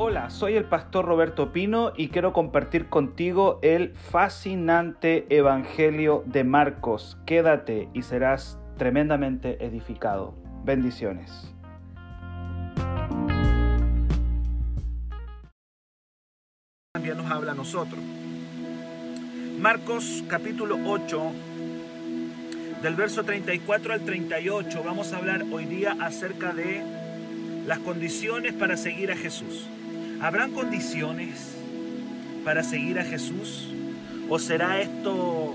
Hola, soy el pastor Roberto Pino y quiero compartir contigo el fascinante Evangelio de Marcos. Quédate y serás tremendamente edificado. Bendiciones. También nos habla a nosotros. Marcos capítulo 8, del verso 34 al 38, vamos a hablar hoy día acerca de las condiciones para seguir a Jesús. ¿Habrán condiciones para seguir a Jesús? ¿O será esto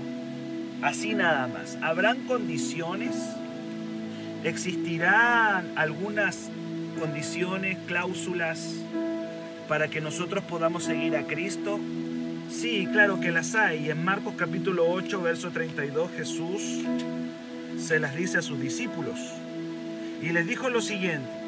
así nada más? ¿Habrán condiciones? ¿Existirán algunas condiciones, cláusulas para que nosotros podamos seguir a Cristo? Sí, claro que las hay. En Marcos capítulo 8, verso 32, Jesús se las dice a sus discípulos. Y les dijo lo siguiente.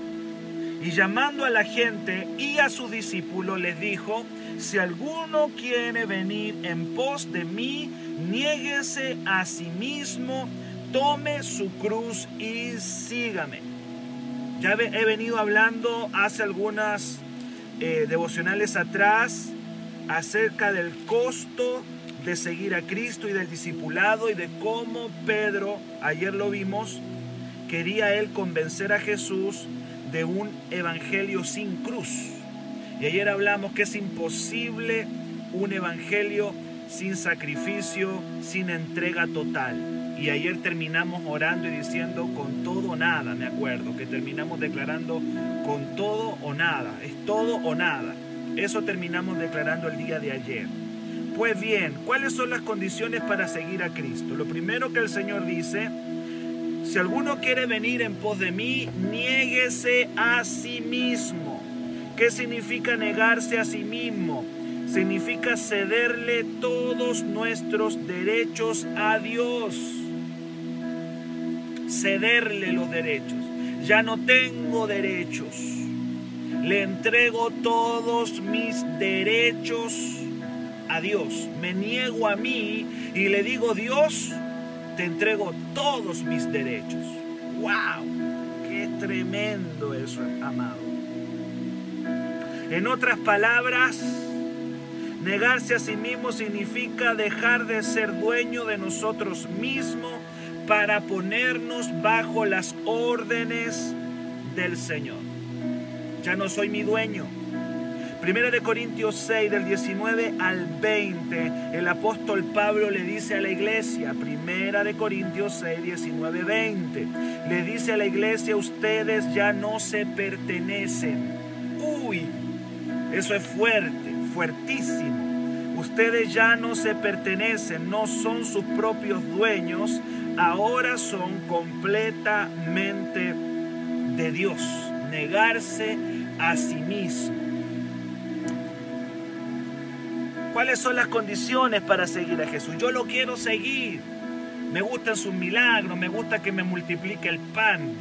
Y llamando a la gente y a sus discípulos les dijo, si alguno quiere venir en pos de mí, niéguese a sí mismo, tome su cruz y sígame. Ya he venido hablando hace algunas eh, devocionales atrás acerca del costo de seguir a Cristo y del discipulado y de cómo Pedro, ayer lo vimos, quería él convencer a Jesús de un evangelio sin cruz. Y ayer hablamos que es imposible un evangelio sin sacrificio, sin entrega total. Y ayer terminamos orando y diciendo con todo o nada, me acuerdo, que terminamos declarando con todo o nada, es todo o nada. Eso terminamos declarando el día de ayer. Pues bien, ¿cuáles son las condiciones para seguir a Cristo? Lo primero que el Señor dice si alguno quiere venir en pos de mí, niéguese a sí mismo. ¿Qué significa negarse a sí mismo? Significa cederle todos nuestros derechos a Dios. Cederle los derechos. Ya no tengo derechos. Le entrego todos mis derechos a Dios. Me niego a mí y le digo, Dios, te entrego todos mis derechos. ¡Wow! ¡Qué tremendo eso, amado! En otras palabras, negarse a sí mismo significa dejar de ser dueño de nosotros mismos para ponernos bajo las órdenes del Señor. Ya no soy mi dueño. Primera de Corintios 6 del 19 al 20, el apóstol Pablo le dice a la iglesia, Primera de Corintios 6, 19, 20, le dice a la iglesia, ustedes ya no se pertenecen. Uy, eso es fuerte, fuertísimo. Ustedes ya no se pertenecen, no son sus propios dueños, ahora son completamente de Dios. Negarse a sí mismo. ¿Cuáles son las condiciones para seguir a Jesús? Yo lo quiero seguir. Me gustan sus milagros, me gusta que me multiplique el pan.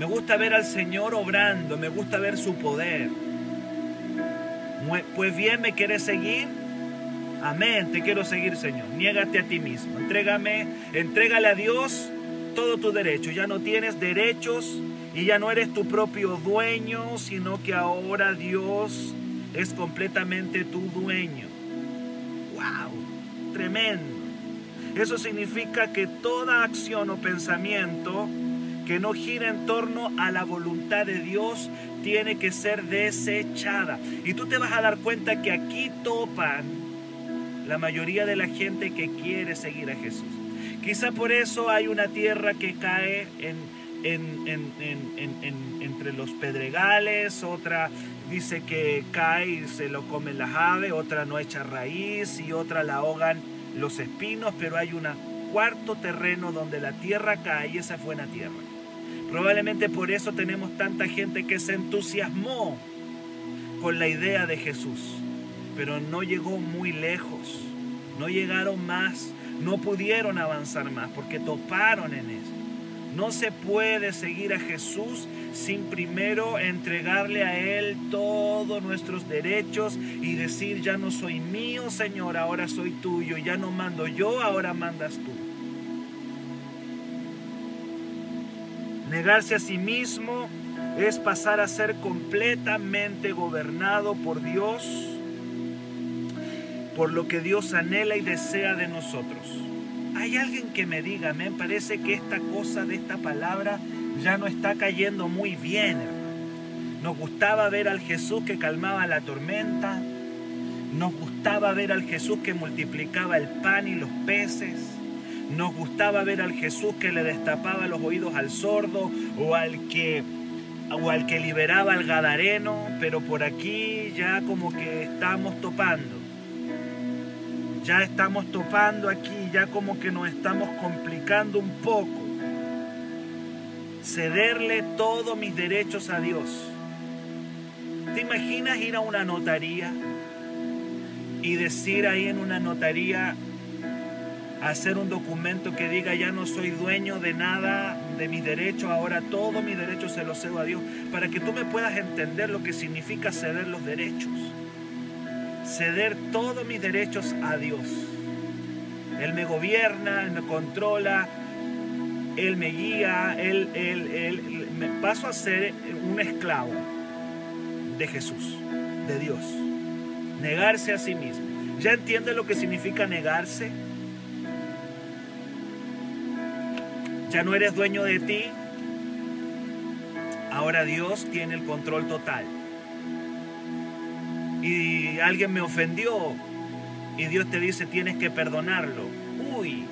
Me gusta ver al Señor obrando, me gusta ver su poder. Pues bien, ¿me quieres seguir? Amén, te quiero seguir, Señor. Niégate a ti mismo. Entrégame, entrégale a Dios todo tu derecho. Ya no tienes derechos y ya no eres tu propio dueño, sino que ahora Dios es completamente tu dueño. ¡Wow! Tremendo. Eso significa que toda acción o pensamiento que no gira en torno a la voluntad de Dios tiene que ser desechada. Y tú te vas a dar cuenta que aquí topan la mayoría de la gente que quiere seguir a Jesús. Quizá por eso hay una tierra que cae entre los pedregales, otra dice que cae y se lo comen las aves, otra no echa raíz y otra la ahogan los espinos, pero hay un cuarto terreno donde la tierra cae y esa es buena tierra. Probablemente por eso tenemos tanta gente que se entusiasmó con la idea de Jesús, pero no llegó muy lejos, no llegaron más, no pudieron avanzar más porque toparon en eso. No se puede seguir a Jesús sin primero entregarle a Él todos nuestros derechos y decir, ya no soy mío, Señor, ahora soy tuyo, ya no mando yo, ahora mandas tú. Negarse a sí mismo es pasar a ser completamente gobernado por Dios, por lo que Dios anhela y desea de nosotros. Hay alguien que me diga, me parece que esta cosa de esta palabra ya no está cayendo muy bien. Nos gustaba ver al Jesús que calmaba la tormenta, nos gustaba ver al Jesús que multiplicaba el pan y los peces. Nos gustaba ver al Jesús que le destapaba los oídos al sordo o al que o al que liberaba al gadareno, pero por aquí ya como que estamos topando. Ya estamos topando aquí, ya como que nos estamos complicando un poco. Cederle todos mis derechos a Dios. ¿Te imaginas ir a una notaría y decir ahí en una notaría, hacer un documento que diga ya no soy dueño de nada de mis derechos, ahora todos mis derechos se los cedo a Dios, para que tú me puedas entender lo que significa ceder los derechos. Ceder todos mis derechos a Dios. Él me gobierna, Él me controla, Él me guía, Él, él, él, me paso a ser un esclavo de Jesús, de Dios. Negarse a sí mismo. ¿Ya entiendes lo que significa negarse? Ya no eres dueño de ti. Ahora Dios tiene el control total. Y alguien me ofendió y Dios te dice tienes que perdonarlo. Uy.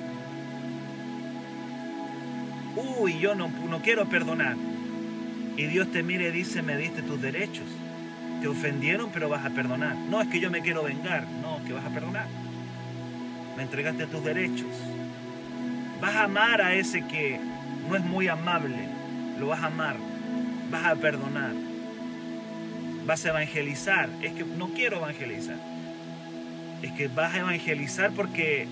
Uy, yo no, no quiero perdonar. Y Dios te mira y dice, me diste tus derechos. Te ofendieron, pero vas a perdonar. No, es que yo me quiero vengar. No, que vas a perdonar. Me entregaste tus derechos. Vas a amar a ese que no es muy amable. Lo vas a amar. Vas a perdonar. Vas a evangelizar. Es que no quiero evangelizar. Es que vas a evangelizar porque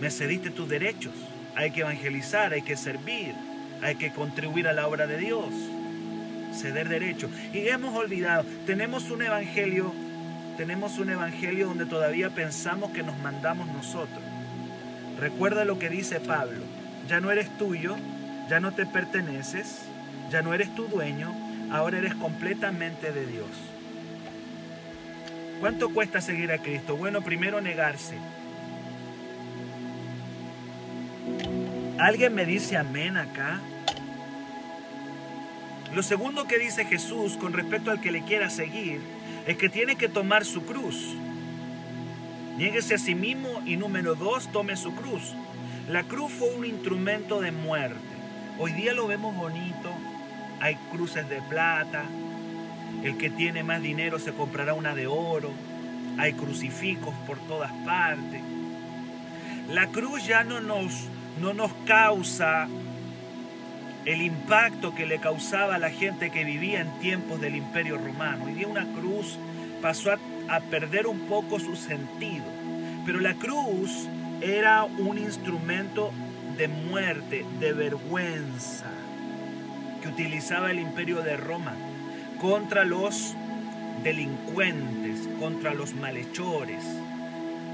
me cediste tus derechos. Hay que evangelizar, hay que servir, hay que contribuir a la obra de Dios. Ceder derechos. Y hemos olvidado, tenemos un evangelio, tenemos un evangelio donde todavía pensamos que nos mandamos nosotros. Recuerda lo que dice Pablo, ya no eres tuyo, ya no te perteneces, ya no eres tu dueño, ahora eres completamente de Dios. ¿Cuánto cuesta seguir a Cristo? Bueno, primero negarse. ¿Alguien me dice amén acá? Lo segundo que dice Jesús con respecto al que le quiera seguir es que tiene que tomar su cruz. Niéguese a sí mismo y número dos, tome su cruz. La cruz fue un instrumento de muerte. Hoy día lo vemos bonito. Hay cruces de plata. El que tiene más dinero se comprará una de oro. Hay crucifijos por todas partes. La cruz ya no nos, no nos causa el impacto que le causaba a la gente que vivía en tiempos del imperio romano. Hoy día una cruz pasó a, a perder un poco su sentido. Pero la cruz era un instrumento de muerte, de vergüenza, utilizaba el imperio de Roma contra los delincuentes, contra los malhechores,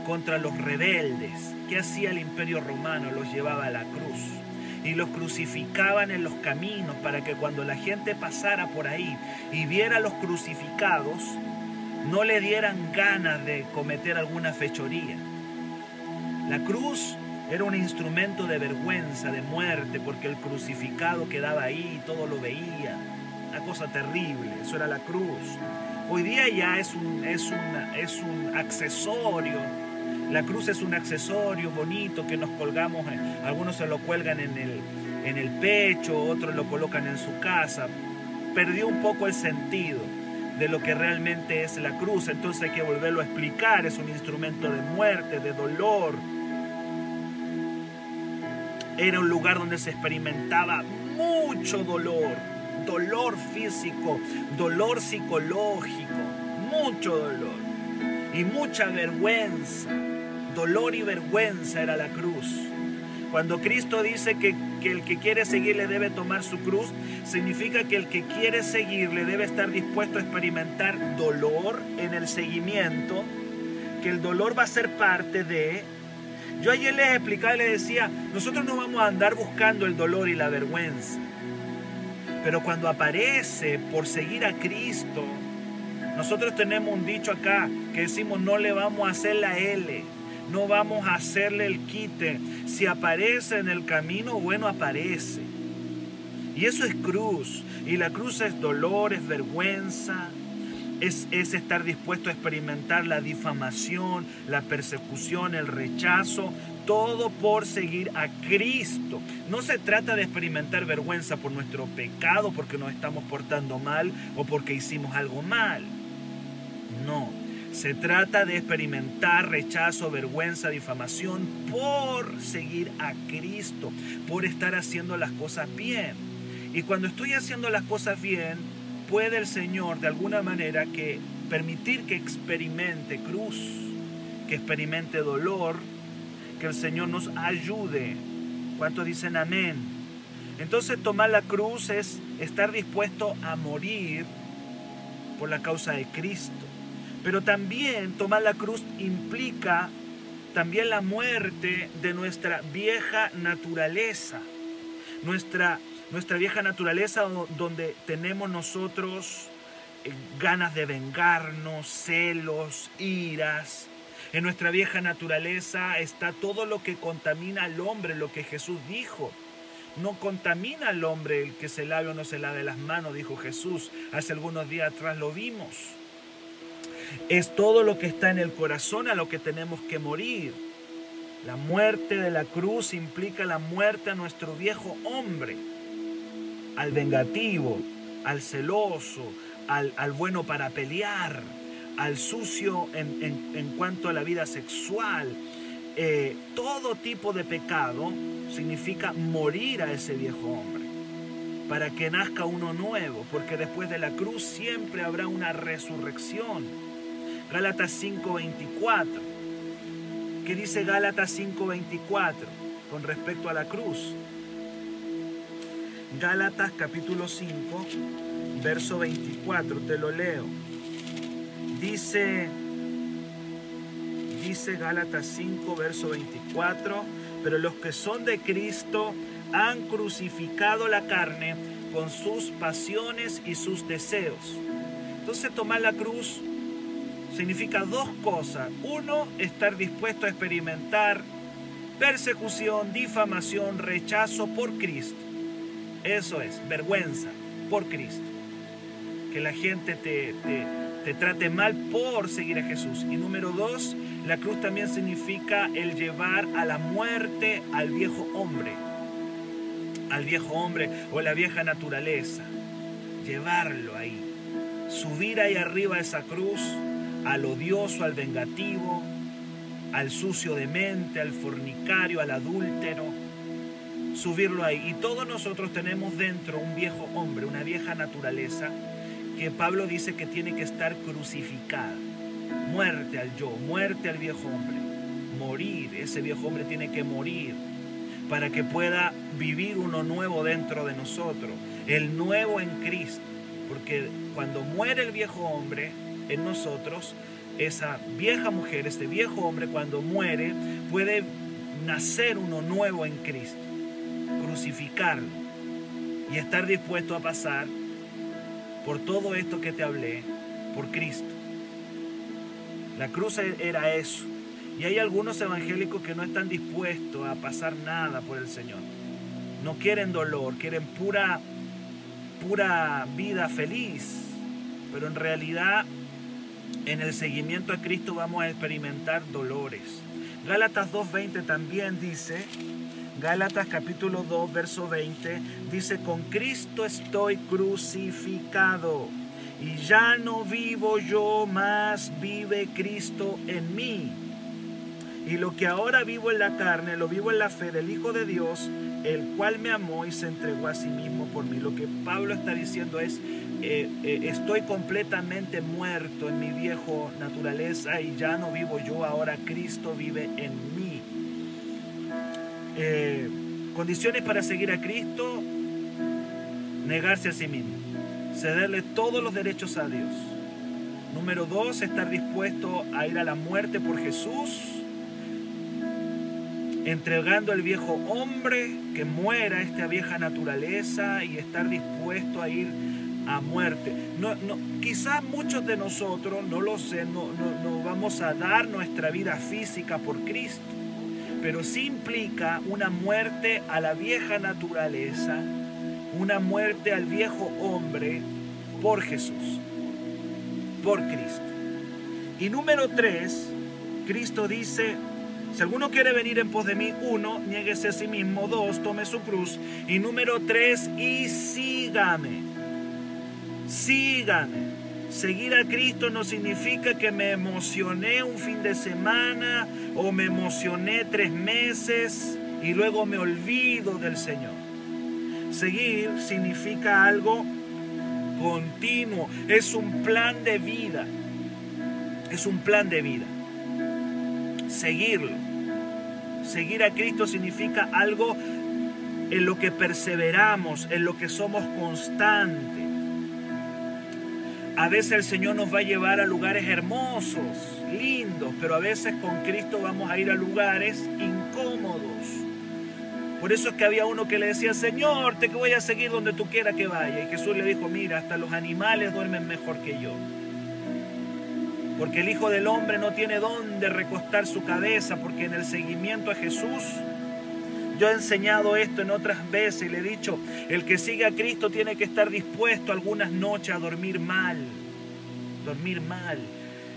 contra los rebeldes. ¿Qué hacía el imperio romano? Los llevaba a la cruz y los crucificaban en los caminos para que cuando la gente pasara por ahí y viera a los crucificados, no le dieran ganas de cometer alguna fechoría. La cruz era un instrumento de vergüenza, de muerte, porque el crucificado quedaba ahí, todo lo veía. Una cosa terrible, eso era la cruz. Hoy día ya es un, es un, es un accesorio. La cruz es un accesorio bonito que nos colgamos, algunos se lo cuelgan en el, en el pecho, otros lo colocan en su casa. Perdió un poco el sentido de lo que realmente es la cruz. Entonces hay que volverlo a explicar. Es un instrumento de muerte, de dolor. Era un lugar donde se experimentaba mucho dolor. Dolor físico, dolor psicológico, mucho dolor y mucha vergüenza. Dolor y vergüenza era la cruz. Cuando Cristo dice que, que, el que quiere seguirle debe tomar su cruz, significa que el que quiere seguirle debe estar dispuesto a experimentar dolor en el seguimiento, que el dolor va a ser parte de... Yo ayer les explicaba y les decía, nosotros no vamos a andar buscando el dolor y la vergüenza. Pero cuando aparece por seguir a Cristo, nosotros tenemos un dicho acá que decimos no le vamos a hacer la L, no vamos a hacerle el quite. Si aparece en el camino, bueno, aparece. Y eso es cruz. Y la cruz es dolor, es vergüenza, es, es, estar dispuesto a experimentar la difamación, la persecución, el rechazo, todo por seguir a Cristo. No se trata de experimentar vergüenza por nuestro pecado, porque nos estamos portando mal o porque hicimos algo mal. No, se trata de experimentar rechazo, vergüenza, difamación por seguir a Cristo, por estar haciendo las cosas bien. Y cuando estoy haciendo las cosas bien, puede el Señor de alguna manera que permitir que experimente cruz, que experimente dolor, que el Señor nos ayude. ¿Cuántos dicen amén? Entonces tomar la cruz es estar dispuesto a morir por la causa de Cristo. Pero también tomar la cruz implica también la muerte de nuestra vieja naturaleza. Nuestra, nuestra vieja naturaleza donde tenemos nosotros eh, ganas de vengarnos, celos, iras. En nuestra vieja naturaleza está todo lo que contamina al hombre, lo que Jesús dijo. No contamina al hombre el que se lave o no se lave las manos, dijo Jesús. Hace algunos días atrás lo vimos. Es todo lo que está en el corazón a lo que tenemos que morir. La muerte de la cruz implica la muerte a nuestro viejo hombre, al vengativo, al celoso, al, bueno para pelear, al sucio en, cuanto a la vida sexual. Eh, todo tipo de pecado significa morir a ese viejo hombre para que nazca uno nuevo, porque después de la cruz siempre habrá una resurrección. Gálatas 5:24. ¿Qué dice Gálatas 5:24 con respecto a la cruz? Gálatas capítulo 5, verso 24, te lo leo. Dice, dice Gálatas 5, verso 24, pero los que son de Cristo han crucificado la carne con sus pasiones y sus deseos. Entonces tomar la cruz significa dos cosas. Uno, estar dispuesto a experimentar persecución, difamación, rechazo por Cristo. Eso es, vergüenza por Cristo. Que la gente te, te, trate mal por seguir a Jesús. Y número dos, la cruz también significa el llevar a la muerte al viejo hombre. Al viejo hombre o la vieja naturaleza. Llevarlo ahí. Subir ahí arriba esa cruz al odioso, al vengativo, al sucio de mente, al fornicario, al adúltero, subirlo ahí. Y todos nosotros tenemos dentro un viejo hombre, una vieja naturaleza, que Pablo dice que tiene que estar crucificada. Muerte al yo, muerte al viejo hombre. Morir, ese viejo hombre tiene que morir para que pueda vivir uno nuevo dentro de nosotros, el nuevo en Cristo. Porque cuando muere el viejo hombre, en nosotros, esa vieja mujer, este viejo hombre, cuando muere, puede nacer uno nuevo en Cristo, crucificarlo y estar dispuesto a pasar por todo esto que te hablé, por Cristo. La cruz era eso. Y hay algunos evangélicos que no están dispuestos a pasar nada por el Señor. No quieren dolor, quieren pura, pura vida feliz. Pero en realidad en el seguimiento a Cristo vamos a experimentar dolores. Gálatas 2.20 también dice, Gálatas capítulo 2, verso 20, dice, con Cristo estoy crucificado y ya no vivo yo, más vive Cristo en mí. Y lo que ahora vivo en la carne, lo vivo en la fe del Hijo de Dios, el cual me amó y se entregó a sí mismo por mí. Lo que Pablo está diciendo es, eh, eh, estoy completamente muerto en mi viejo naturaleza y ya no vivo yo, ahora Cristo vive en mí. Eh, condiciones para seguir a Cristo, negarse a sí mismo, cederle todos los derechos a Dios. Número dos, estar dispuesto a ir a la muerte por Jesús. entregando al viejo hombre que muera esta vieja naturaleza y estar dispuesto a ir a muerte. No, no, quizás muchos de nosotros, no lo sé, no, no, vamos a dar nuestra vida física por Cristo, pero sí implica una muerte a la vieja naturaleza, una muerte al viejo hombre por Jesús, por Cristo. Y número tres, Cristo dice, si alguno quiere venir en pos de mí, uno, niéguese a sí mismo, dos, tome su cruz. Y número tres, y sígame. Sígame. Seguir a Cristo no significa que me emocioné un fin de semana o me emocioné tres meses y luego me olvido del Señor. Seguir significa algo continuo, es un plan de vida. Es un plan de vida seguirlo. Seguir a Cristo significa algo en lo que perseveramos, en lo que somos constantes. A veces el Señor nos va a llevar a lugares hermosos, lindos, pero a veces con Cristo vamos a ir a lugares incómodos. Por eso es que había uno que le decía, Señor, te voy a seguir donde tú quieras que vaya. Y Jesús le dijo, mira, hasta los animales duermen mejor que yo porque el Hijo del Hombre no tiene dónde recostar su cabeza, porque en el seguimiento a Jesús, yo he enseñado esto en otras veces y le he dicho, el que sigue a Cristo tiene que estar dispuesto algunas noches a dormir mal, dormir mal.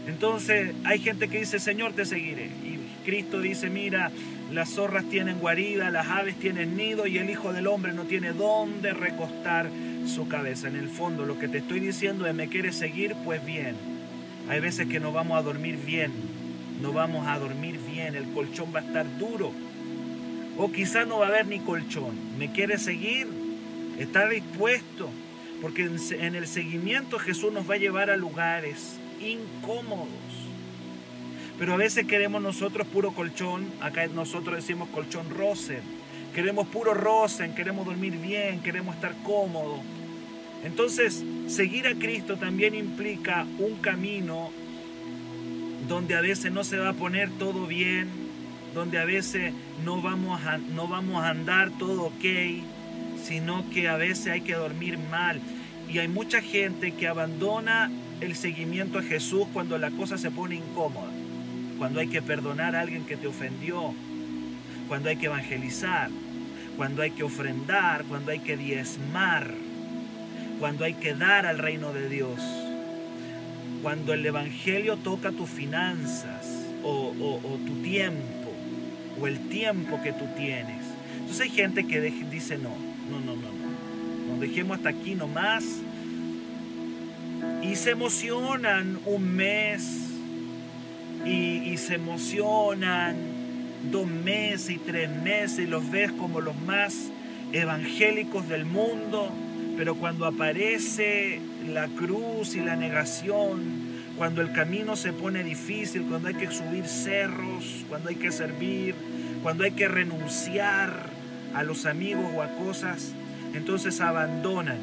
Entonces hay gente que dice, Señor, te seguiré. Y Cristo dice, mira, las zorras tienen guarida, las aves tienen nido y el Hijo del Hombre no tiene dónde recostar su cabeza. En el fondo lo que te estoy diciendo es, ¿me quieres seguir? Pues bien hay veces que no vamos a dormir bien, no vamos a dormir bien, el colchón va a estar duro. O quizás no va a haber ni colchón. ¿Me quiere seguir? ¿Está dispuesto? Porque en el seguimiento Jesús nos va a llevar a lugares incómodos. Pero a veces queremos nosotros puro colchón, acá nosotros decimos colchón rosen. Queremos puro rosen, queremos dormir bien, queremos estar cómodos. Entonces, seguir a Cristo también implica un camino donde a veces no se va a poner todo bien, donde a veces no vamos a, no vamos a andar todo ok, sino que a veces hay que dormir mal. Y hay mucha gente que abandona el seguimiento a Jesús cuando la cosa se pone incómoda, cuando hay que perdonar a alguien que te ofendió, cuando hay que evangelizar, cuando hay que ofrendar, cuando hay que diezmar cuando hay que dar al reino de Dios, cuando el Evangelio toca tus finanzas o, tu tiempo o el tiempo que tú tienes. Entonces hay gente que dice no, no, no, no, no, nos dejemos hasta aquí nomás y se emocionan un mes y, y se emocionan dos meses y tres meses y los ves como los más evangélicos del mundo. Pero cuando aparece la cruz y la negación, cuando el camino se pone difícil, cuando hay que subir cerros, cuando hay que servir, cuando hay que renunciar a los amigos o a cosas, entonces abandonan,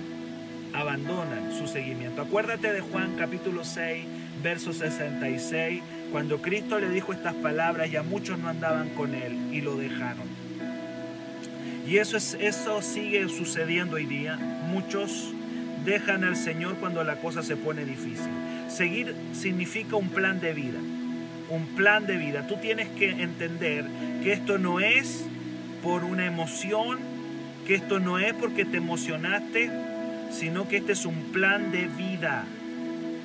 abandonan su seguimiento. Acuérdate de Juan capítulo 6, verso 66, cuando Cristo le dijo estas palabras y a muchos no andaban con él y lo dejaron. Y eso, es, eso sigue sucediendo hoy día. Muchos dejan al Señor cuando la cosa se pone difícil. Seguir significa un plan de vida. Un plan de vida. Tú tienes que entender que esto no es por una emoción, que esto no es porque te emocionaste, sino que este es un plan de vida.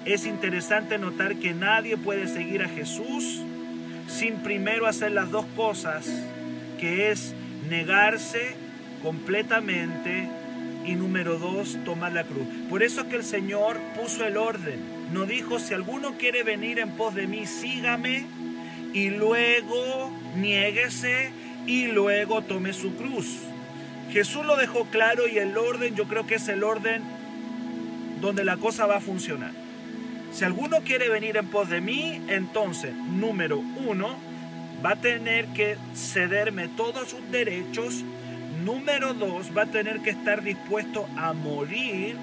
Es interesante notar que nadie puede seguir a Jesús sin primero hacer las dos cosas, que es negarse completamente y número dos, tomar la cruz. Por eso es que el Señor puso el orden. No dijo, si alguno quiere venir en pos de mí, sígame y luego niéguese y luego tome su cruz. Jesús lo dejó claro y el orden yo creo que es el orden donde la cosa va a funcionar. Si alguno quiere venir en pos de mí, entonces, número uno, va a tener que cederme todos sus derechos. Número dos, va a tener que estar dispuesto a morir.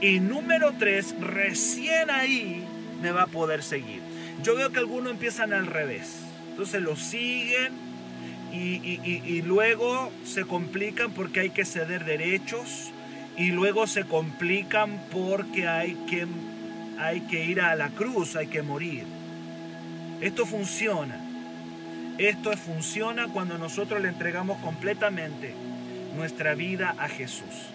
Y número tres, recién ahí me va a poder seguir. Yo veo que algunos empiezan al revés. Entonces lo siguen y, luego se complican porque hay que ceder derechos y luego se complican porque hay que, hay que ir a la cruz, hay que morir. Esto funciona. Esto funciona cuando nosotros le entregamos completamente nuestra vida a Jesús.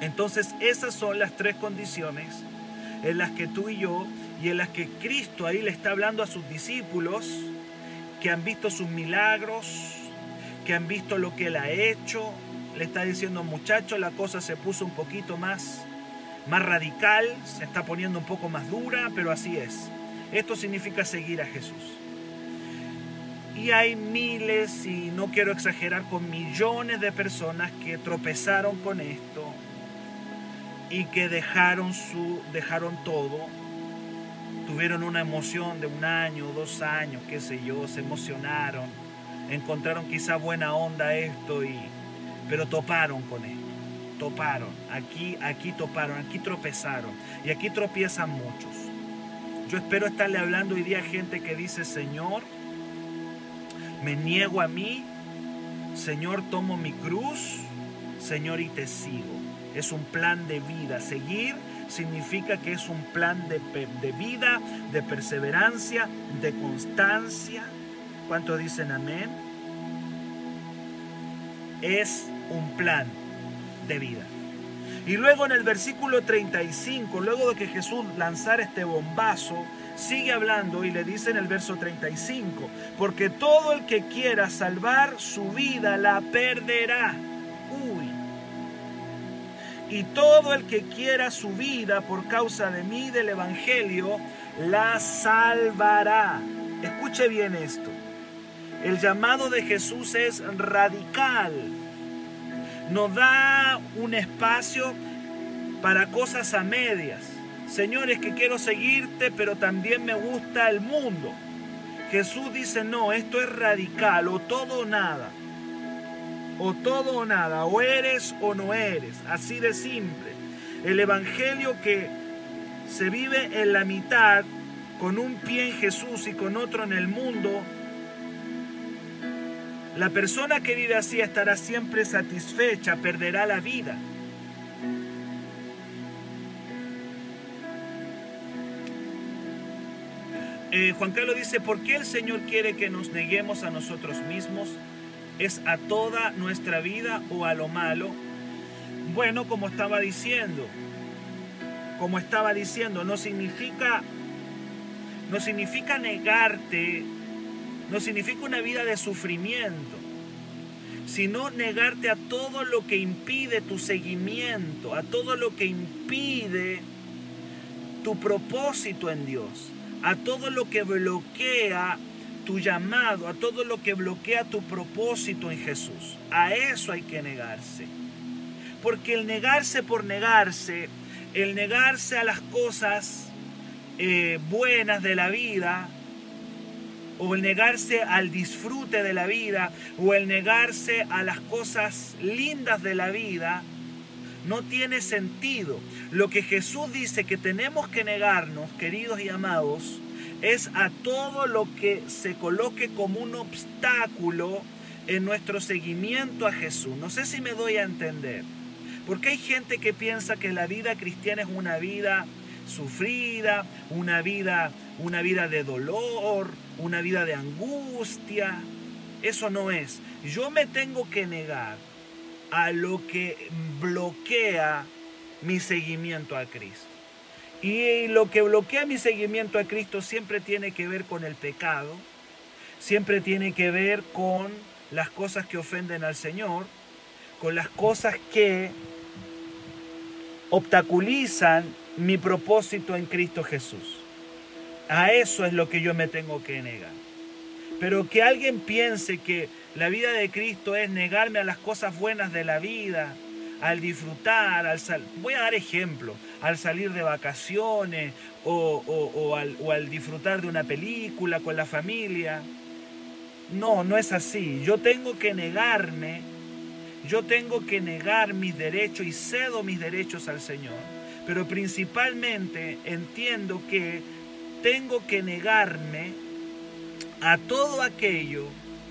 Entonces esas son las tres condiciones en las que tú y yo y en las que Cristo ahí le está hablando a sus discípulos que han visto sus milagros, que han visto lo que él ha hecho. Le está diciendo, muchachos, la cosa se puso un poquito más, más radical, se está poniendo un poco más dura, pero así es. Esto significa seguir a Jesús. Y hay miles, y no quiero exagerar, con millones de personas que tropezaron con esto y que dejaron, su, dejaron todo tuvieron una emoción de un año, dos años, qué sé yo, se emocionaron, encontraron quizá buena onda esto y pero toparon con esto. Toparon, aquí aquí toparon, aquí tropezaron y aquí tropiezan muchos. Yo espero estarle hablando hoy día a gente que dice, "Señor, me niego a mí, Señor, tomo mi cruz, Señor, y te sigo." Es un plan de vida, seguir significa que es un plan de, vida, de perseverancia, de constancia. ¿Cuántos dicen amén? Es un plan de vida. Y luego en el versículo 35, luego de que Jesús lanzara este bombazo, sigue hablando y le dice en el verso 35, porque todo el que quiera salvar su vida la perderá y todo el que quiera su vida por causa de mí, del Evangelio, la salvará. Escuche bien esto. El llamado de Jesús es radical. Nos da un espacio para cosas a medias. Señores, que quiero seguirte, pero también me gusta el mundo. Jesús dice, no, esto es radical, o todo o nada o todo o nada, o eres o no eres, así de simple. El Evangelio que se vive en la mitad, con un pie en Jesús y con otro en el mundo, la persona que vive así estará siempre satisfecha, perderá la vida. Eh, Juan Carlos dice, ¿por qué el Señor quiere que nos neguemos a nosotros mismos? ¿Es a toda nuestra vida o a lo malo? Bueno, como estaba diciendo, como estaba diciendo, no significa no significa negarte, no significa una vida de sufrimiento, sino negarte a todo lo que impide tu seguimiento, a todo lo que impide tu propósito en Dios, a todo lo que bloquea tu llamado, a todo lo que bloquea tu propósito en Jesús. A eso hay que negarse. Porque el negarse por negarse, el negarse a las cosas eh, buenas de la vida, o el negarse al disfrute de la vida, o el negarse a las cosas lindas de la vida, no tiene sentido. Lo que Jesús dice que tenemos que negarnos, queridos y amados, es a todo lo que se coloque como un obstáculo en nuestro seguimiento a Jesús. No sé si me doy a entender. Porque hay gente que piensa que la vida cristiana es una vida sufrida, una vida, una vida de dolor, una vida de angustia. Eso no es. Yo me tengo que negar a lo que bloquea mi seguimiento a Cristo. Y lo que bloquea mi seguimiento a Cristo siempre tiene que ver con el pecado, siempre tiene que ver con las cosas que ofenden al Señor, con las cosas que obstaculizan mi propósito en Cristo Jesús. A eso es lo que yo me tengo que negar. Pero que alguien piense que la vida de Cristo es negarme a las cosas buenas de la vida, al disfrutar, al sal... voy a dar ejemplo, al salir de vacaciones o, al, o al disfrutar de una película con la familia. No, no es así. Yo tengo que negarme, yo tengo que negar mis derechos y cedo mis derechos al Señor. Pero principalmente entiendo que tengo que negarme a todo aquello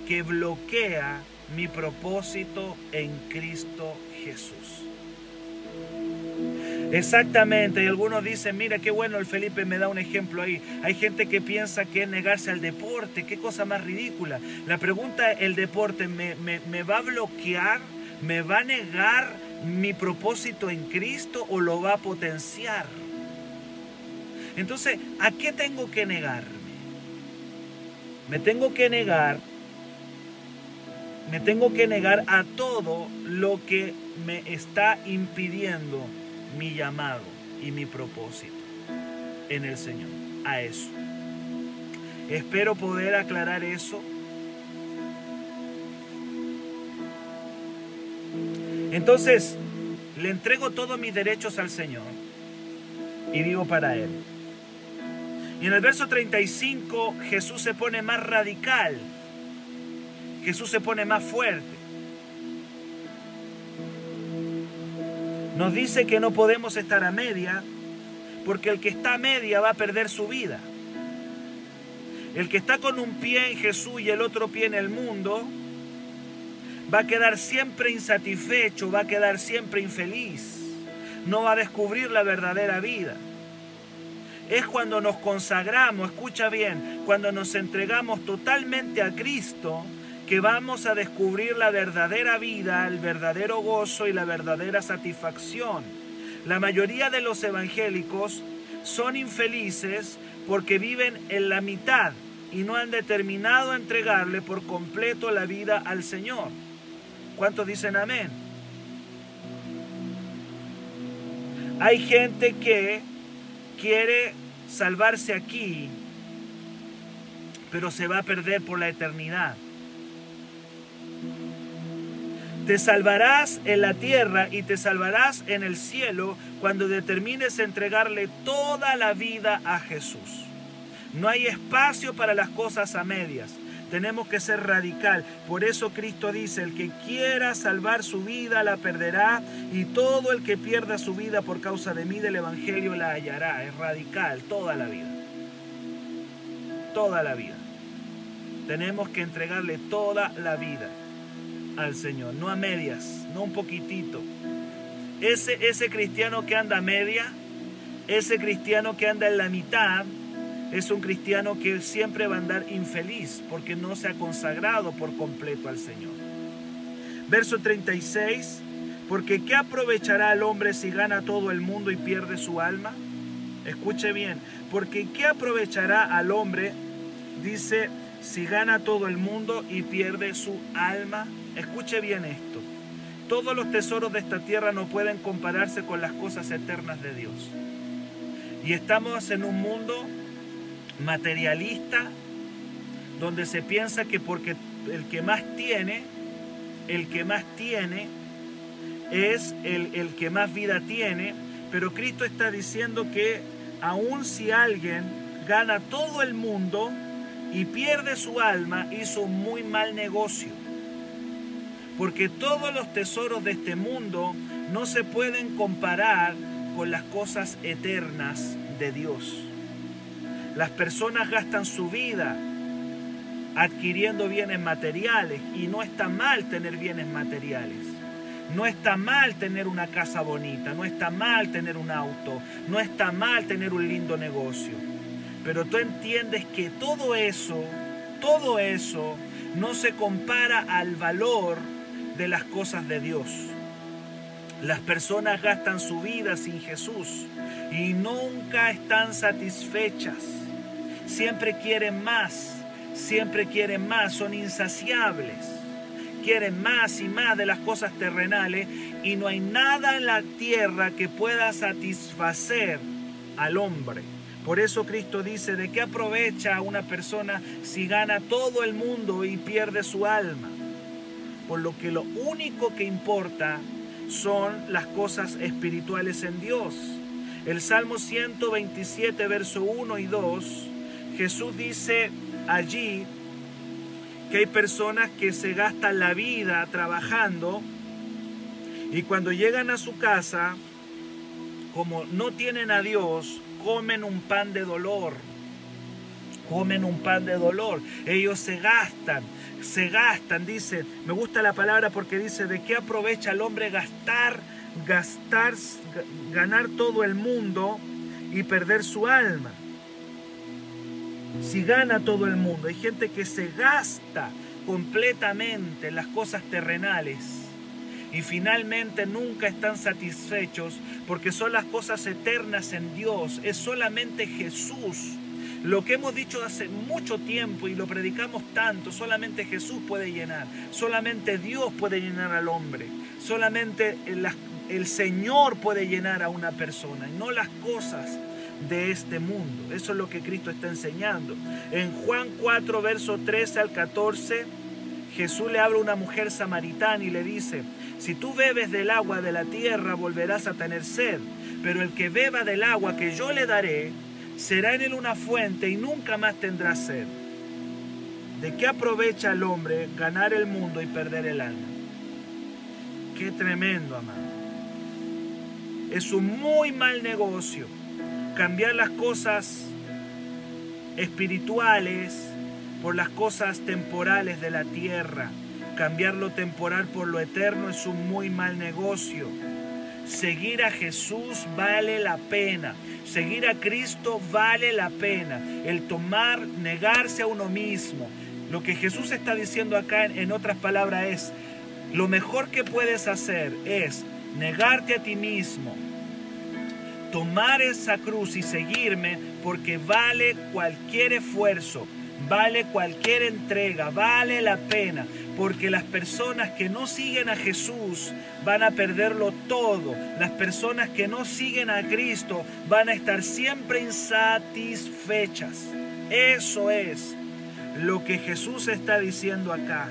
que bloquea mi propósito en Cristo Jesús. Exactamente, y algunos dicen, mira qué bueno el Felipe me da un ejemplo ahí. Hay gente que piensa que es negarse al deporte, qué cosa más ridícula. La pregunta, ¿el deporte me, me va a bloquear? ¿Me va a negar mi propósito en Cristo o lo va a potenciar? Entonces, ¿a qué tengo que negarme? Me tengo que negar, me tengo que negar a todo lo que me está impidiendo mi llamado y mi propósito en el Señor, a eso. Espero poder aclarar eso. Entonces, le entrego todos mis derechos al Señor y vivo para Él. Y en el verso 35 Jesús se pone más radical. Jesús se pone más fuerte. Nos dice que no podemos estar a media, porque el que está a media va a perder su vida. El que está con un pie en Jesús y el otro pie en el mundo, va a quedar siempre insatisfecho, va a quedar siempre infeliz. No va a descubrir la verdadera vida. Es cuando nos consagramos, escucha bien, cuando nos entregamos totalmente a Cristo, que vamos a descubrir la verdadera vida, el verdadero gozo y la verdadera satisfacción. La mayoría de los evangélicos son infelices porque viven en la mitad y no han determinado entregarle por completo la vida al Señor. ¿Cuántos dicen amén? Hay gente que quiere salvarse aquí, pero se va a perder por la eternidad. Te salvarás en la tierra y te salvarás en el cielo cuando determines entregarle toda la vida a Jesús. No hay espacio para las cosas a medias. Tenemos que ser radical. Por eso Cristo dice, el que quiera salvar su vida la perderá y todo el que pierda su vida por causa de mí del Evangelio la hallará. Es radical toda la vida. Toda la vida. Tenemos que entregarle toda la vida al Señor, no a medias, no un poquitito. Ese, ese cristiano que anda a media, ese cristiano que anda en la mitad, es un cristiano que siempre va a andar infeliz porque no se ha consagrado por completo al Señor. Verso 36, porque ¿qué aprovechará el hombre si gana todo el mundo y pierde su alma? Escuche bien, porque ¿qué aprovechará al hombre, dice, si gana todo el mundo y pierde su alma? Escuche bien esto. Todos los tesoros de esta tierra no pueden compararse con las cosas eternas de Dios. Y estamos en un mundo materialista donde se piensa que porque el que más tiene, el que más tiene es el, que más vida tiene, pero Cristo está diciendo que aun si alguien gana todo el mundo y pierde su alma, hizo un muy mal negocio porque todos los tesoros de este mundo no se pueden comparar con las cosas eternas de Dios. Las personas gastan su vida adquiriendo bienes materiales y no está mal tener bienes materiales. No está mal tener una casa bonita, no está mal tener un auto, no está mal tener un lindo negocio. Pero tú entiendes que todo eso, todo eso no se compara al valor de las cosas de Dios. Las personas gastan su vida sin Jesús y nunca están satisfechas. Siempre quieren más, siempre quieren más, son insaciables. Quieren más y más de las cosas terrenales y no hay nada en la tierra que pueda satisfacer al hombre. Por eso Cristo dice, ¿de qué aprovecha una persona si gana todo el mundo y pierde su alma? Por lo que lo único que importa son las cosas espirituales en Dios. El Salmo 127, verso 1 y 2, Jesús dice allí que hay personas que se gastan la vida trabajando y cuando llegan a su casa, como no tienen a Dios, comen un pan de dolor. comen un pan de dolor. Ellos se gastan, se gastan, dice, me gusta la palabra porque dice, ¿de qué aprovecha el hombre gastar, gastar, ganar todo el mundo y perder su alma? Si gana todo el mundo, hay gente que se gasta completamente en las cosas terrenales y finalmente nunca están satisfechos porque son las cosas eternas en Dios, es solamente Jesús. Lo que hemos dicho hace mucho tiempo y lo predicamos tanto, solamente Jesús puede llenar, solamente Dios puede llenar al hombre, solamente el, Señor puede llenar a una persona no las cosas de este mundo. Eso es lo que Cristo está enseñando. En Juan 4, verso 13 al 14, Jesús le habla a una mujer samaritana y le dice, si tú bebes del agua de la tierra volverás a tener sed, pero el que beba del agua que yo le daré, será en él una fuente y nunca más tendrá sed. ¿De qué aprovecha el hombre ganar el mundo y perder el alma? Qué tremendo, amado. Es un muy mal negocio cambiar las cosas espirituales por las cosas temporales de la tierra. Cambiar lo temporal por lo eterno es un muy mal negocio. Seguir a Jesús vale la pena. Seguir a Cristo vale la pena. El tomar, negarse a uno mismo. Lo que Jesús está diciendo acá en otras palabras es, lo mejor que puedes hacer es negarte a ti mismo, tomar esa cruz y seguirme porque vale cualquier esfuerzo, vale cualquier entrega, vale la pena, porque las personas que no siguen a Jesús van a perderlo todo. Las personas que no siguen a Cristo van a estar siempre insatisfechas. Eso es lo que Jesús está diciendo acá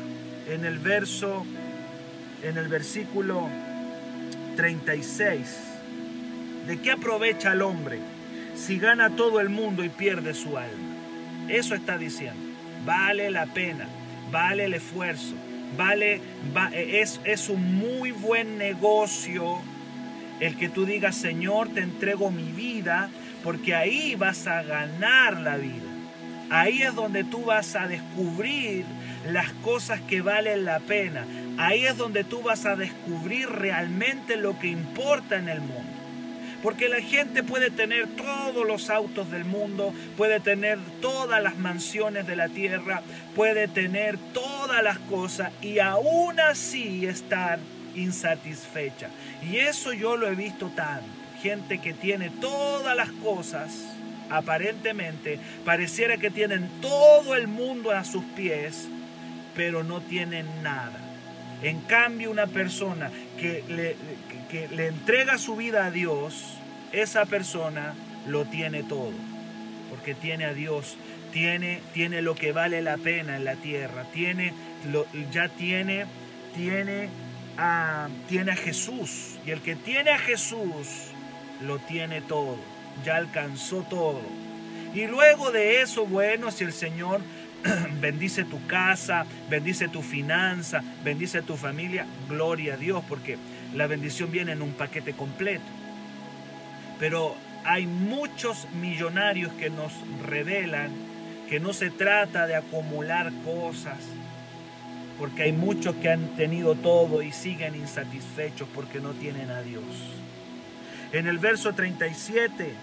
en el verso en el versículo 36. ¿De qué aprovecha el hombre si gana todo el mundo y pierde su alma? Eso está diciendo. Vale la pena, vale el esfuerzo, vale, es, es un muy buen negocio el que tú digas, Señor, te entrego mi vida, porque ahí vas a ganar la vida. Ahí es donde tú vas a descubrir las cosas que valen la pena. Ahí es donde tú vas a descubrir realmente lo que importa en el mundo. Porque la gente puede tener todos los autos del mundo, puede tener todas las mansiones de la tierra, puede tener todas las cosas y aún así estar insatisfecha. Y eso yo lo he visto tanto. Gente que tiene todas las cosas, aparentemente, pareciera que tienen todo el mundo a sus pies, pero no tienen nada. En cambio, una persona que le, que le entrega su vida a Dios, esa persona lo tiene todo, porque tiene a Dios, tiene, tiene lo que vale la pena en la tierra, tiene, lo, ya tiene, tiene a, tiene a Jesús, y el que tiene a Jesús lo tiene todo, ya alcanzó todo. Y luego de eso, bueno, si el Señor bendice tu casa, bendice tu finanza, bendice tu familia, gloria a Dios, porque la bendición viene en un paquete completo. Pero hay muchos millonarios que nos revelan que no se trata de acumular cosas, porque hay muchos que han tenido todo y siguen insatisfechos porque no tienen a Dios. En el verso 37,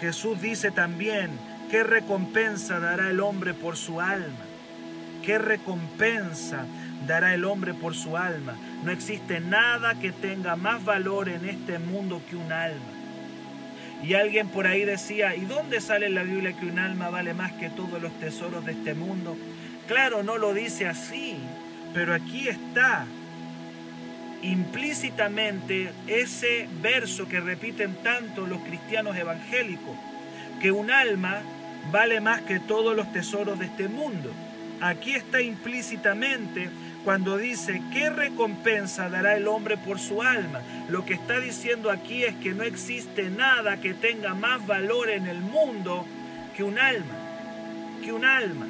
Jesús dice también, ¿qué recompensa dará el hombre por su alma? ¿Qué recompensa dará el hombre por su alma? No existe nada que tenga más valor en este mundo que un alma. Y alguien por ahí decía, ¿y dónde sale en la Biblia que un alma vale más que todos los tesoros de este mundo? Claro, no lo dice así, pero aquí está implícitamente ese verso que repiten tanto los cristianos evangélicos, que un alma vale más que todos los tesoros de este mundo. Aquí está implícitamente cuando dice, ¿qué recompensa dará el hombre por su alma? Lo que está diciendo aquí es que no existe nada que tenga más valor en el mundo que un alma, que un alma.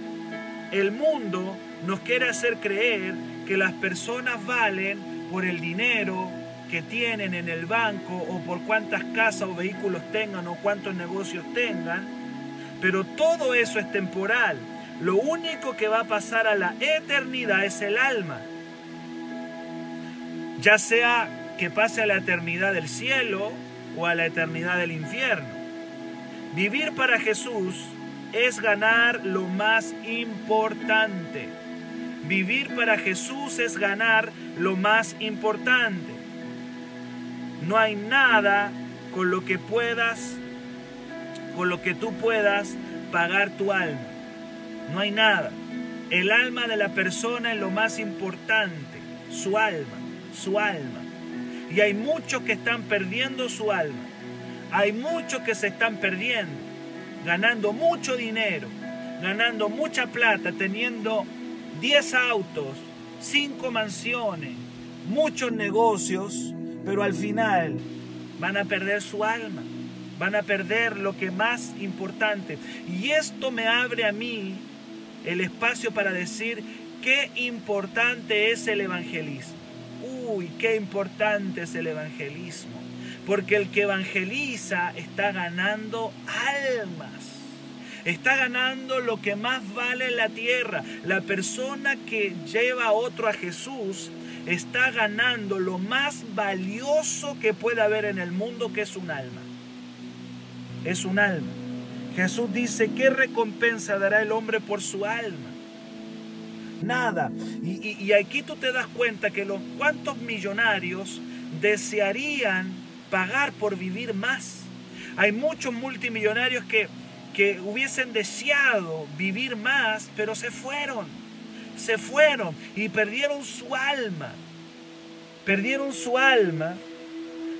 El mundo nos quiere hacer creer que las personas valen por el dinero que tienen en el banco o por cuántas casas o vehículos tengan o cuántos negocios tengan, Pero todo eso es temporal. Lo único que va a pasar a la eternidad es el alma. Ya sea que pase a la eternidad del cielo o a la eternidad del infierno. Vivir para Jesús es ganar lo más importante. Vivir para Jesús es ganar lo más importante. No hay nada con lo que puedas, con lo que tú puedas pagar tu alma. No hay nada. El alma de la persona es lo más importante. Su alma, su alma. Y hay muchos que están perdiendo su alma. Hay muchos que se están perdiendo, ganando mucho dinero, ganando mucha plata, teniendo 10 autos, 5 mansiones, muchos negocios, pero al final van a perder su alma, van a perder lo que más importante. Y esto me abre a mí el espacio para decir qué importante es el evangelismo. Uy, qué importante es el evangelismo. Porque el que evangeliza está ganando almas. Está ganando lo que más vale en la tierra. La persona que lleva a otro a Jesús está ganando lo más valioso que puede haber en el mundo, que es un alma. Es un alma. Jesús dice, ¿qué recompensa dará el hombre por su alma? Nada. Y, aquí tú te das cuenta que los cuantos millonarios desearían pagar por vivir más. Hay muchos multimillonarios que, que hubiesen deseado vivir más, pero se fueron se fueron y perdieron su alma. Perdieron su alma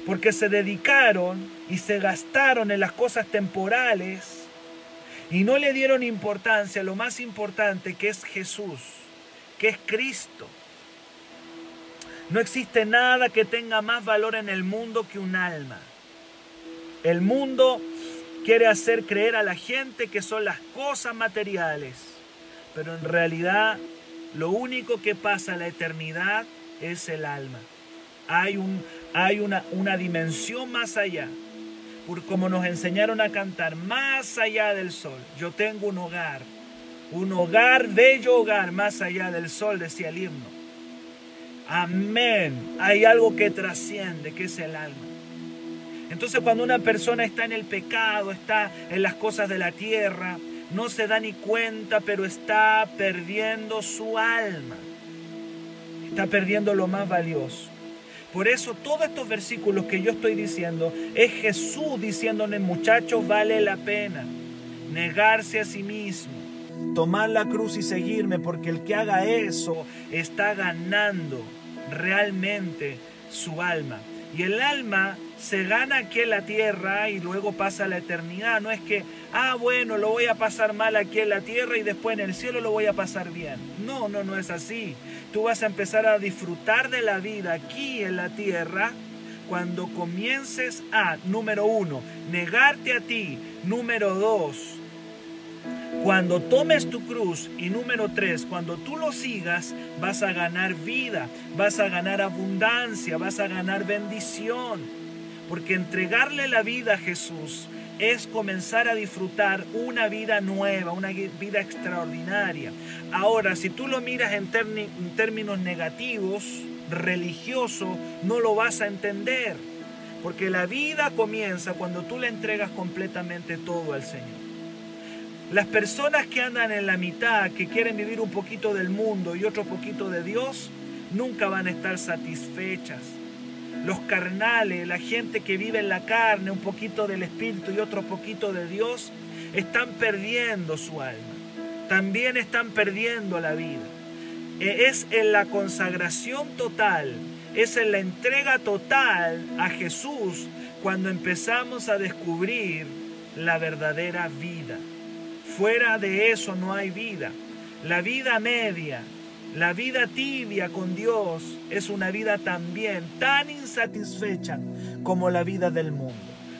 porque se dedicaron y se gastaron en las cosas temporales y no le dieron importancia a lo más importante que es Jesús, que es Cristo. No existe nada que tenga más valor en el mundo que un alma. El mundo quiere hacer creer a la gente que son las cosas materiales, pero en realidad lo único que pasa a la eternidad es el alma. Hay, un, hay una, una dimensión más allá. Por como nos enseñaron a cantar, más allá del sol. Yo tengo un hogar. Un hogar, bello hogar, más allá del sol, decía el himno. Amén. Hay algo que trasciende, que es el alma. Entonces cuando una persona está en el pecado, está en las cosas de la tierra, no se da ni cuenta, pero está perdiendo su alma. Está perdiendo lo más valioso. Por eso todos estos versículos que yo estoy diciendo es Jesús diciéndole, muchachos, vale la pena negarse a sí mismo, tomar la cruz y seguirme, porque el que haga eso está ganando realmente su alma. Y el alma se gana aquí en la tierra y luego pasa a la eternidad. No es que, ah, bueno, lo voy a pasar mal aquí en la tierra y después en el cielo lo voy a pasar bien. No, no, no es así. Tú vas a empezar a disfrutar de la vida aquí en la tierra cuando comiences a, número uno, negarte a ti. Número dos, cuando tomes tu cruz y número tres, cuando tú lo sigas, vas a ganar vida, vas a ganar abundancia, vas a ganar bendición. Porque entregarle la vida a Jesús es comenzar a disfrutar una vida nueva, una vida extraordinaria. Ahora, si tú lo miras en, términos negativos, religioso, no lo vas a entender. Porque la vida comienza cuando tú le entregas completamente todo al Señor. Las personas que andan en la mitad, que quieren vivir un poquito del mundo y otro poquito de Dios, nunca van a estar satisfechas los carnales, la gente que vive en la carne, un poquito del Espíritu y otro poquito de Dios, están perdiendo su alma. También están perdiendo la vida. E, es en la consagración total, es en la entrega total a Jesús cuando empezamos a descubrir la verdadera vida. Fuera de eso no hay vida. La vida media, la vida tibia con Dios es una vida también tan insatisfecha como la vida del mundo.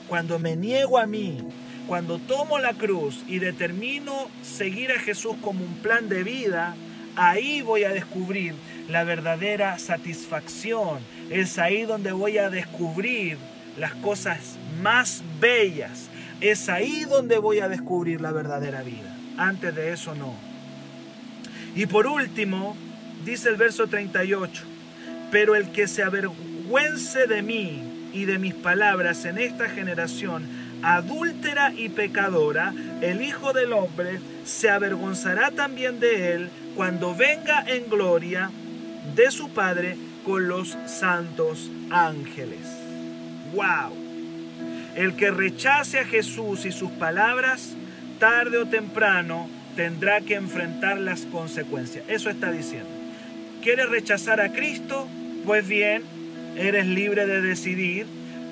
Cuando me niego a mí, cuando tomo la cruz y determino seguir a Jesús como un plan de vida, ahí voy a descubrir la verdadera satisfacción. Es ahí donde voy a descubrir las cosas más bellas. es ahí donde voy a descubrir la verdadera vida. Antes de eso no. Y por último, dice el verso 38, pero el que se avergüence de mí y de mis palabras en esta generación adúltera y pecadora, el Hijo del Hombre se avergonzará también de él cuando venga en gloria de su Padre con los santos ángeles. ¡Wow! El que rechace a Jesús y sus palabras, tarde o temprano tendrá que enfrentar las consecuencias. Eso está diciendo. ¿Quieres rechazar a Cristo? Pues bien, eres libre de decidir,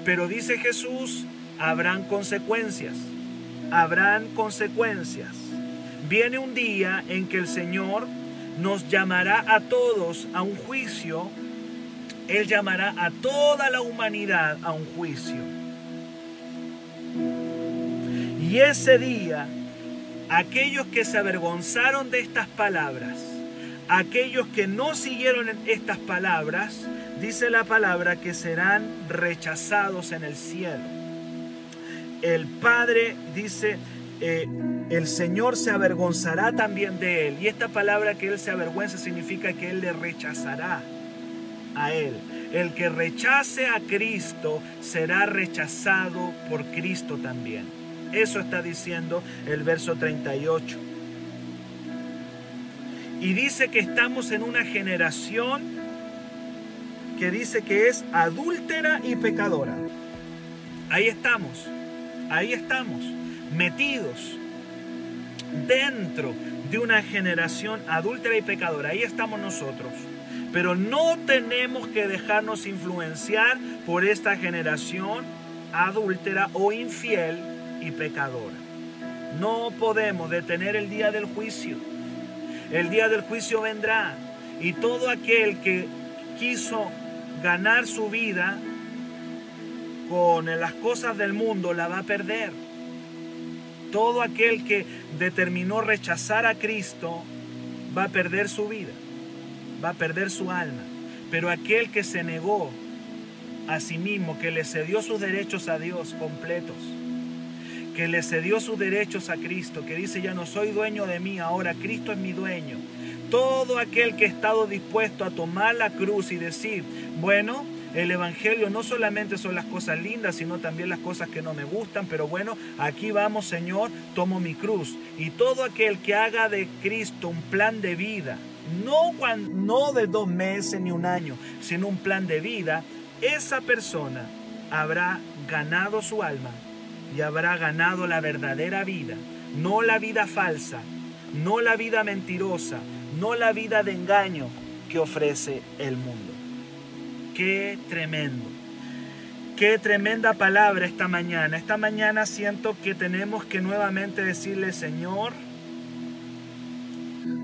pero dice Jesús, habrán consecuencias. Habrán consecuencias. Viene un día en que el Señor nos llamará a todos a un juicio. Él llamará a toda la humanidad a un juicio. Y ese día, aquellos que se avergonzaron de estas palabras, aquellos que no siguieron estas palabras, dice la palabra que serán rechazados en el cielo. El Padre dice, eh, el Señor se avergonzará también de él. Y esta palabra que él se avergüenza significa que él le rechazará a él. El que rechace a Cristo será rechazado por Cristo también. Eso está diciendo el verso 38. Y dice que estamos en una generación que dice que es adúltera y pecadora. Ahí estamos, ahí estamos, metidos dentro de una generación adúltera y pecadora. Ahí estamos nosotros. Pero no tenemos que dejarnos influenciar por esta generación adúltera o infiel y pecadora. No podemos detener el día del juicio. El día del juicio vendrá y todo aquel que quiso ganar su vida con las cosas del mundo la va a perder. Todo aquel que determinó rechazar a Cristo va a perder su vida, va a perder su alma. Pero aquel que se negó a sí mismo, que le cedió sus derechos a Dios completos, que le cedió sus derechos a Cristo, que dice, ya no soy dueño de mí, ahora Cristo es mi dueño. Todo aquel que ha estado dispuesto a tomar la cruz y decir, bueno, el Evangelio no solamente son las cosas lindas, sino también las cosas que no me gustan, pero bueno, aquí vamos Señor, tomo mi cruz. Y todo aquel que haga de Cristo un plan de vida, no, no de dos meses ni un año, sino un plan de vida, esa persona habrá ganado su alma y habrá ganado la verdadera vida, no la vida falsa, no la vida mentirosa, no la vida de engaño que ofrece el mundo. Qué tremendo. Qué tremenda palabra esta mañana. Esta mañana siento que tenemos que nuevamente decirle, Señor,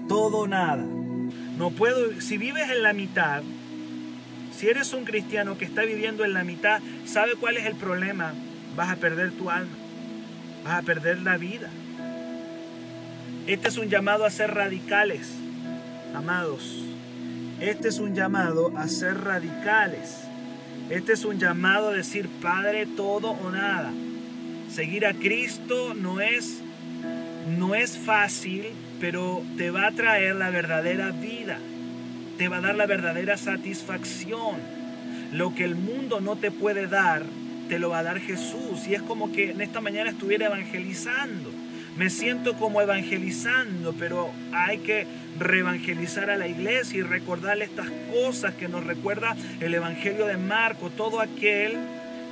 todo nada. No puedo, si vives en la mitad, si eres un cristiano que está viviendo en la mitad, ¿sabe cuál es el problema? Vas a perder tu alma, vas a perder la vida. Este es un llamado a ser radicales, amados. Este es un llamado a ser radicales. Este es un llamado a decir, Padre, todo o nada. Seguir a Cristo no es, no es fácil, pero te va a traer la verdadera vida. Te va a dar la verdadera satisfacción. Lo que el mundo no te puede dar, te lo va a dar Jesús. Y es como que en esta mañana estuviera evangelizando. Me siento como evangelizando, pero hay que reevangelizar a la iglesia y recordarle estas cosas que nos recuerda el Evangelio de Marco. Todo aquel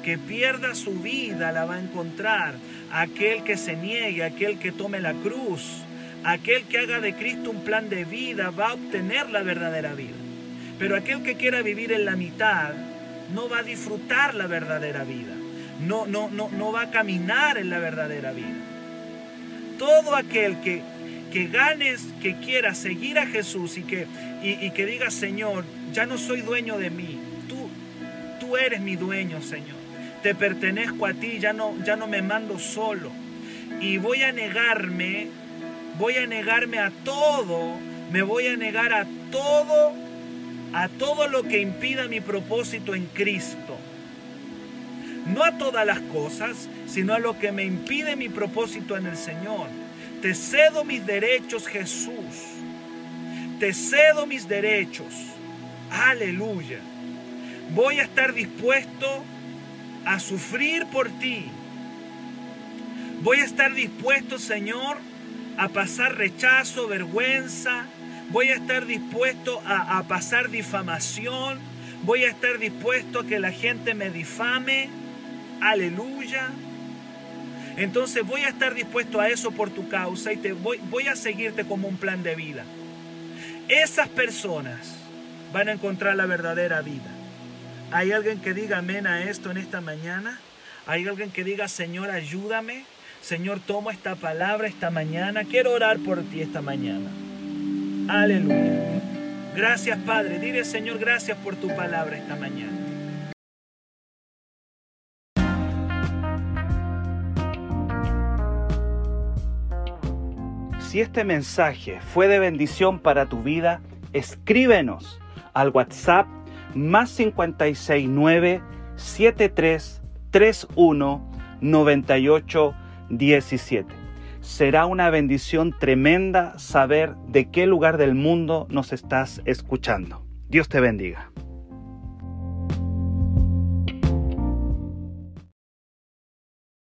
que pierda su vida la va a encontrar. Aquel que se niegue, aquel que tome la cruz, aquel que haga de Cristo un plan de vida va a obtener la verdadera vida. Pero aquel que quiera vivir en la mitad, no va a disfrutar la verdadera vida. No, no, no, no va a caminar en la verdadera vida. Todo aquel que, que ganes, que quiera seguir a Jesús y que, y, que diga, Señor, ya no soy dueño de mí. Tú, tú eres mi dueño, Señor. Te pertenezco a ti, ya no, ya no me mando solo. Y voy a negarme, voy a negarme a todo, me voy a negar a todo a todo lo que impida mi propósito en Cristo. no a todas las cosas, sino a lo que me impide mi propósito en el Señor. Te cedo mis derechos, Jesús. Te cedo mis derechos. Aleluya. Voy a estar dispuesto a sufrir por ti. Voy a estar dispuesto, Señor, a pasar rechazo, vergüenza. Voy a estar dispuesto a, pasar difamación. Voy a estar dispuesto a que la gente me difame. Aleluya. Entonces voy a estar dispuesto a eso por tu causa y te voy, voy a seguirte como un plan de vida. Esas personas van a encontrar la verdadera vida. ¿Hay alguien que diga amén a esto en esta mañana? ¿Hay alguien que diga, Señor, ayúdame? Señor, toma esta palabra esta mañana. Quiero orar por ti esta mañana. Aleluya. Gracias, Padre. Dile, Señor, gracias por tu palabra esta mañana. Si este mensaje fue de bendición para tu vida, escríbenos al WhatsApp más 569 7331 98 17. Será una bendición tremenda saber de qué lugar del mundo nos estás escuchando. Dios te bendiga.